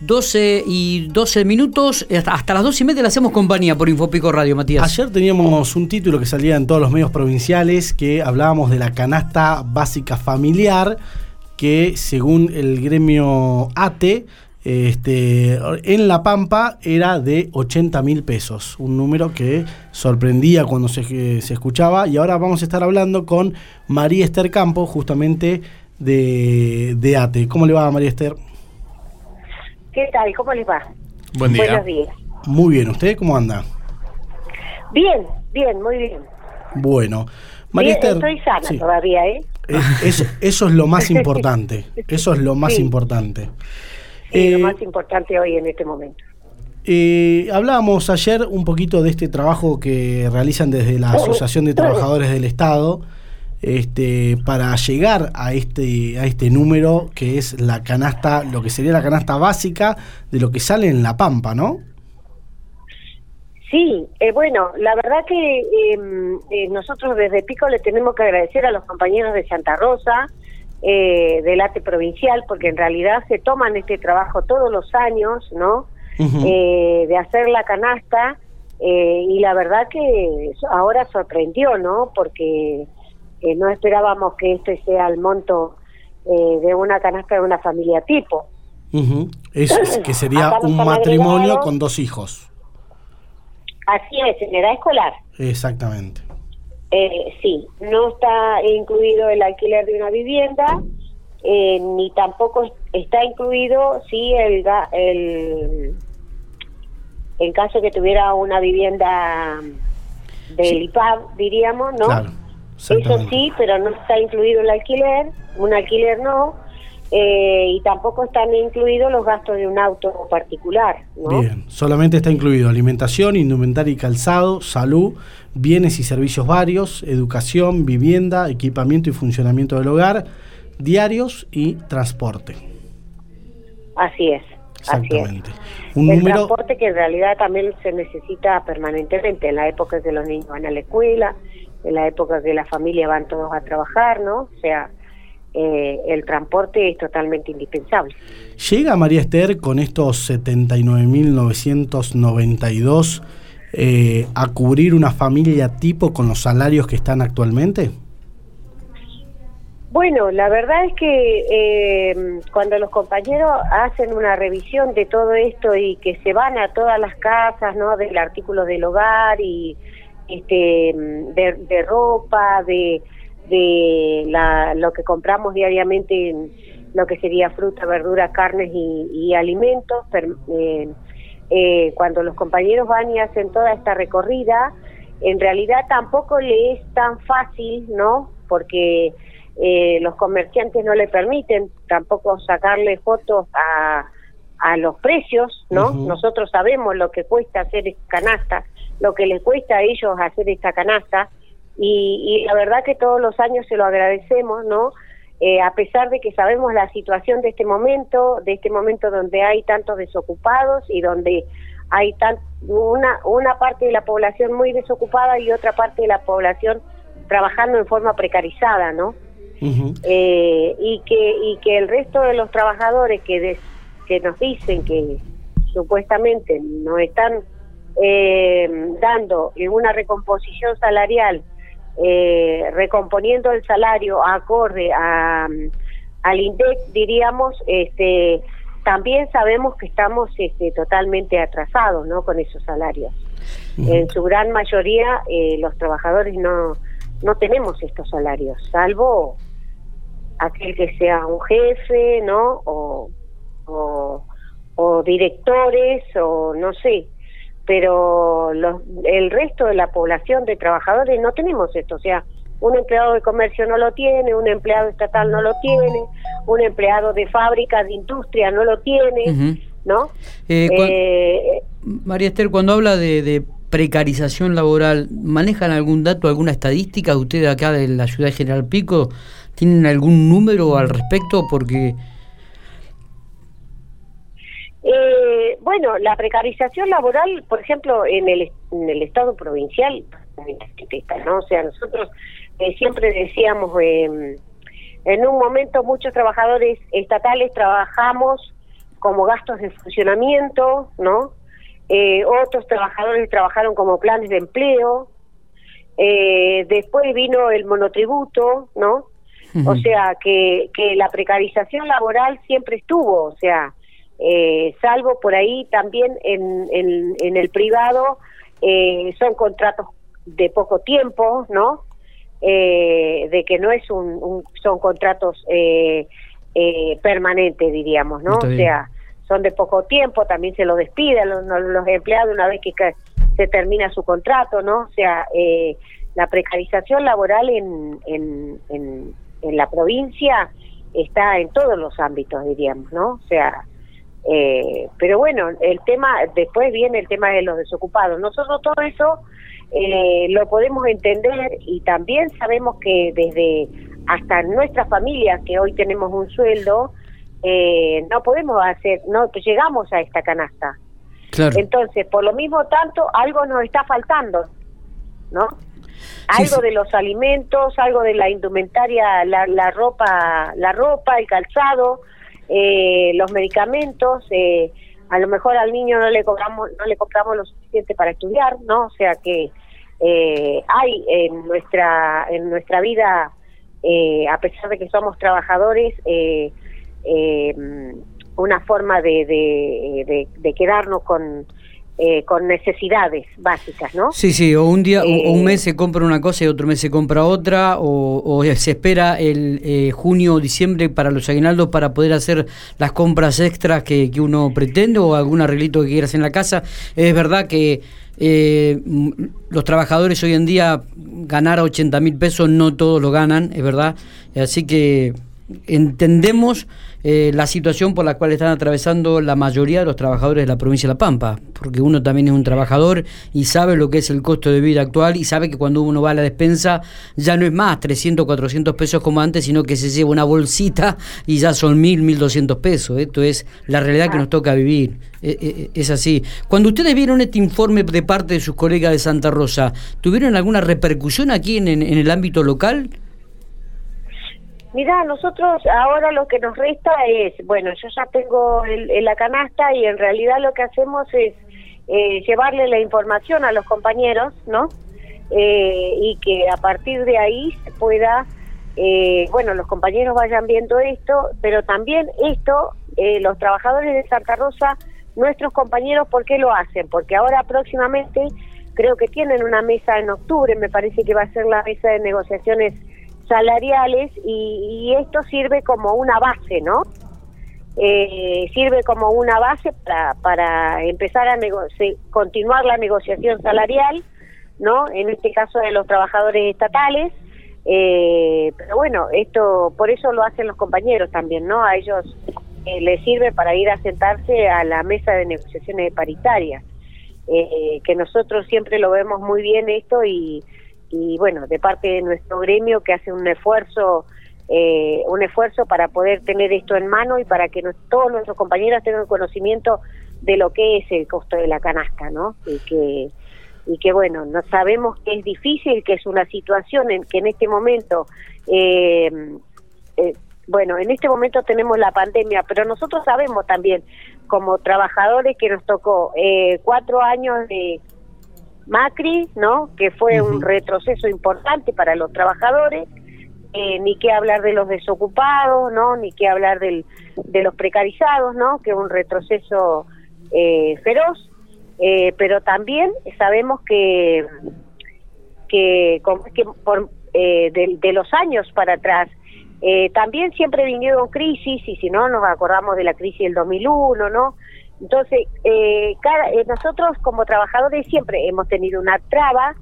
12 y 12 minutos, hasta las 2 y media le hacemos compañía por Infopico Radio, Matías. Ayer teníamos un título que salía en todos los medios provinciales que hablábamos de la canasta básica familiar, que según el gremio ATE, este, en La Pampa era de 80 mil pesos, un número que sorprendía cuando se, se, escuchaba. Y ahora vamos a estar hablando con María Esther Campo, justamente de, de ATE. ¿Cómo le va, María Esther? ¿Qué tal? ¿Cómo les va? Buen día. Buenos días. Muy bien, ¿usted cómo anda? Bien, bien, muy bien. Bueno, María Esther, estoy sana todavía, ¿eh? Eso, eso es lo más importante. Eso es lo más importante. lo eh, más importante hoy en este momento. Eh, hablábamos ayer un poquito de este trabajo que realizan desde la Asociación de Trabajadores del Estado este, para llegar a este, a este número que es la canasta, lo que sería la canasta básica de lo que sale en La Pampa, ¿no? Sí, eh, bueno, la verdad que em, eh, nosotros desde Pico le tenemos que agradecer a los compañeros de Santa Rosa, eh, del ATE provincial, porque en realidad se toman este trabajo todos los años, ¿no? de hacer la canasta, y la verdad que ahora sorprendió, ¿no? Porque no esperábamos que este sea el monto eh, de una canasta de una familia tipo. es, que sería un matrimonio con dos hijos. Así es, en edad escolar. Exactamente. Eh, sí, no está incluido el alquiler de una vivienda, eh, ni tampoco está incluido si el, el en caso que tuviera una vivienda del IPAB, diríamos, ¿no? Claro. Eso sí, pero no está incluido el alquiler, un alquiler no, eh, y tampoco están incluidos los gastos de un auto particular. Bien, solamente está incluido alimentación, indumentaria y calzado, salud, bienes y servicios varios, educación, vivienda, equipamiento y funcionamiento del hogar, diarios y transporte. Así es. Exactamente. el transporte que en realidad también se necesita permanentemente en la época que los niños van a la escuela, en la época que la familia van todos a trabajar, ¿no? O sea, eh, el transporte es totalmente indispensable. ¿Llega María Esther con estos 79.992 eh, a cubrir una familia tipo con los salarios que están actualmente? Bueno, la verdad es que eh, cuando los compañeros hacen una revisión de todo esto y que se van a todas las casas, ¿no? Del artículo del hogar y este, de, ropa, de, de la, lo que compramos diariamente, lo que sería fruta, verdura, carnes y, alimentos. Eh, eh, cuando los compañeros van y hacen toda esta recorrida, en realidad tampoco le es tan fácil, ¿no? Porque eh, los comerciantes no le permiten tampoco sacarle fotos a, a los precios, ¿no? Nosotros sabemos lo que cuesta hacer canasta lo que les cuesta a ellos hacer esta canasta y, la verdad que todos los años se lo agradecemos, ¿no? Eh, a pesar de que sabemos la situación de este momento, de este momento donde hay tantos desocupados y donde hay tan, una, una parte de la población muy desocupada y otra parte de la población trabajando en forma precarizada, ¿no? Eh, y que y que el resto de los trabajadores que que nos dicen que supuestamente no están eh, dando una recomposición salarial, eh, recomponiendo el salario acorde a, al INDEC, diríamos, este, también sabemos que estamos este, totalmente atrasados ¿no? con esos salarios. En su gran mayoría eh, los trabajadores no, no tenemos estos salarios, salvo aquel que sea un jefe, ¿no? O, o, o directores, o no sé, pero los, el resto de la población de trabajadores no tenemos esto, o sea, un empleado de comercio no lo tiene, un empleado estatal no lo tiene, un empleado de fábrica, de industria no lo tiene, ¿no? Eh, eh, María Esther, cuando habla de, precarización laboral, ¿manejan algún dato, alguna estadística? ¿Ustedes acá de la ciudad de General Pico tienen algún número al respecto? Porque eh, bueno, la precarización laboral, por ejemplo, en el, en el Estado provincial, ¿no? O sea, nosotros eh, siempre decíamos, eh, en un momento muchos trabajadores estatales trabajamos como gastos de funcionamiento, ¿no? Eh, otros trabajadores trabajaron como planes de empleo, eh, después vino el monotributo, ¿no? O sea, que, que la precarización laboral siempre estuvo, o sea, eh, salvo por ahí también en, en, el privado, eh, son contratos de poco tiempo, ¿no? Eh, de que no es un, son contratos eh, eh, permanentes, diríamos, ¿no? O sea, son de poco tiempo, también se los despiden los, los empleados una vez que se termina su contrato, ¿no? O sea, eh, la precarización laboral en, en, en, en, la provincia está en todos los ámbitos, diríamos, ¿no? O sea, eh, pero bueno, el tema, después viene el tema de los desocupados. Nosotros todo eso eh, lo podemos entender y también sabemos que desde hasta nuestras familias, que hoy tenemos un sueldo, eh, no podemos hacer, no llegamos a esta canasta. Entonces, por lo mismo tanto, algo nos está faltando, ¿no? algo de los alimentos, algo de la indumentaria, la, la ropa, la ropa, el calzado, eh, los medicamentos, eh, a lo mejor al niño no le cobramos, no le compramos lo suficiente para estudiar, ¿no? O sea que eh, hay en nuestra en nuestra vida, eh, a pesar de que somos trabajadores, eh, eh, una forma de, de, de quedarnos con eh, con necesidades básicas, ¿no? Sí, sí, o un día, o un mes se compra una cosa y otro mes se compra otra, o, se espera el eh, junio o diciembre para los aguinaldos para poder hacer las compras extras que, que, uno pretende o algún arreglito que quieras en la casa. Es verdad que eh, los trabajadores hoy en día ganar 80 mil pesos no todos lo ganan, es verdad, así que entendemos eh, la situación por la cual están atravesando la mayoría de los trabajadores de la provincia de La Pampa, porque uno también es un trabajador y sabe lo que es el costo de vida actual y sabe que cuando uno va a la despensa ya no es más 300, 400 pesos como antes, sino que se lleva una bolsita y ya son 1000, 1200 pesos. Esto es la realidad que nos toca vivir. Eh, eh, es así. Cuando ustedes vieron este informe de parte de sus colegas de Santa Rosa, ¿tuvieron alguna repercusión aquí en, en el ámbito local? Mira, nosotros ahora lo que nos resta es, bueno, yo ya tengo el, la canasta y en realidad lo que hacemos es eh, llevarle la información a los compañeros, ¿no? Eh, y que a partir de ahí se pueda, eh, bueno, los compañeros vayan viendo esto, pero también esto, los trabajadores de Santa Rosa, nuestros compañeros, ¿por qué lo hacen? Porque ahora próximamente creo que tienen una mesa en octubre, me parece que va a ser la mesa de negociaciones salariales y, esto sirve como una base, ¿no? Eh, sirve como una base para, para empezar a continuar la negociación salarial, ¿no? En este caso de los trabajadores estatales. Eh, pero bueno, esto por eso lo hacen los compañeros también, ¿no? A ellos eh, les sirve para ir a sentarse a la mesa de negociaciones paritarias. Eh, que nosotros siempre lo vemos muy bien esto y y bueno, de parte de nuestro gremio que hace un esfuerzo eh, un esfuerzo para poder tener esto en mano y para que todos nuestros compañeros tengan conocimiento de lo que es el costo de la canasta, ¿no? Y que y que bueno, no sabemos que es difícil, que es una situación en que en este momento eh, eh, bueno, en este momento tenemos la pandemia, pero nosotros sabemos también como trabajadores que nos tocó cuatro años de Macri, ¿no? Que fue un retroceso importante para los trabajadores, eh, ni qué hablar de los desocupados, ¿no? Ni qué hablar del, de los precarizados, ¿no? Que es un retroceso eh, feroz, eh, pero también sabemos que que, que por, de, de, los años para atrás también siempre vinieron crisis y si no nos acordamos de la crisis del 2001, ¿no? Entonces, eh, cada, eh, nosotros como trabajadores siempre hemos tenido una traba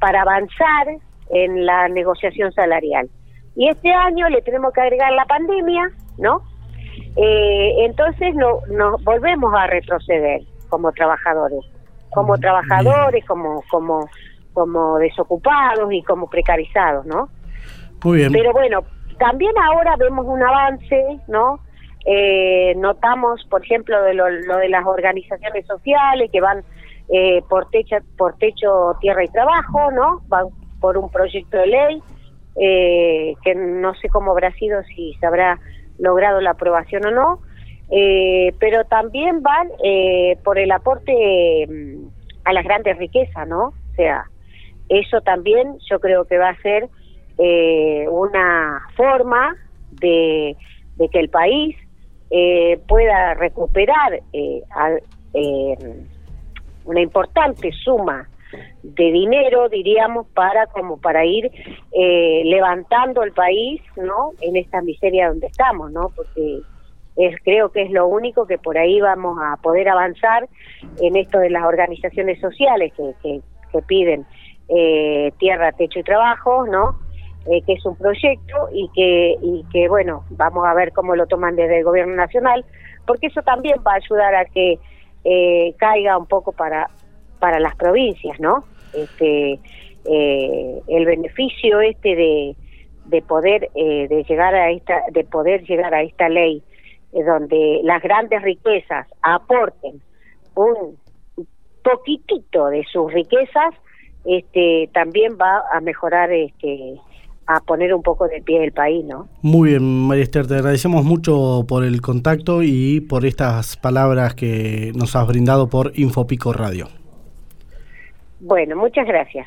para avanzar en la negociación salarial. Y este año le tenemos que agregar la pandemia, ¿no? Eh, entonces no, nos volvemos a retroceder como trabajadores, como trabajadores, como, como, como desocupados y como precarizados, ¿no? Muy bien. Pero bueno, también ahora vemos un avance, ¿no? Eh, notamos, por ejemplo, de lo, de las organizaciones sociales que van eh, por techo, por techo tierra y trabajo, ¿no? Van por un proyecto de ley eh, que no sé cómo habrá sido, si se habrá logrado la aprobación o no. eh, pero también van eh, por el aporte mm, a las grandes riquezas, ¿no? O sea, eso también yo creo que va a ser eh, una forma de, que el país pueda recuperar una importante suma de dinero, diríamos, para como para ir levantando el país, ¿no? En esta miseria donde estamos, ¿no? Porque creo que es lo único que por ahí vamos a poder avanzar en esto de las organizaciones sociales que, que, piden eh, tierra, techo y trabajo, ¿no? Eh, que es un proyecto y que, y que, bueno, vamos a ver cómo lo toman desde el gobierno nacional, porque eso también va a ayudar a que eh, caiga un poco para, para las provincias, ¿no? Este, el beneficio este de, de poder de llegar a esta de poder llegar a esta ley donde las grandes riquezas aporten un poquitito de sus riquezas, este, también va a mejorar este, a poner un poco de pie el país, ¿no? Muy bien, María Esther, te agradecemos mucho por el contacto y por estas palabras que nos has brindado por Infopico Radio. Bueno, muchas gracias.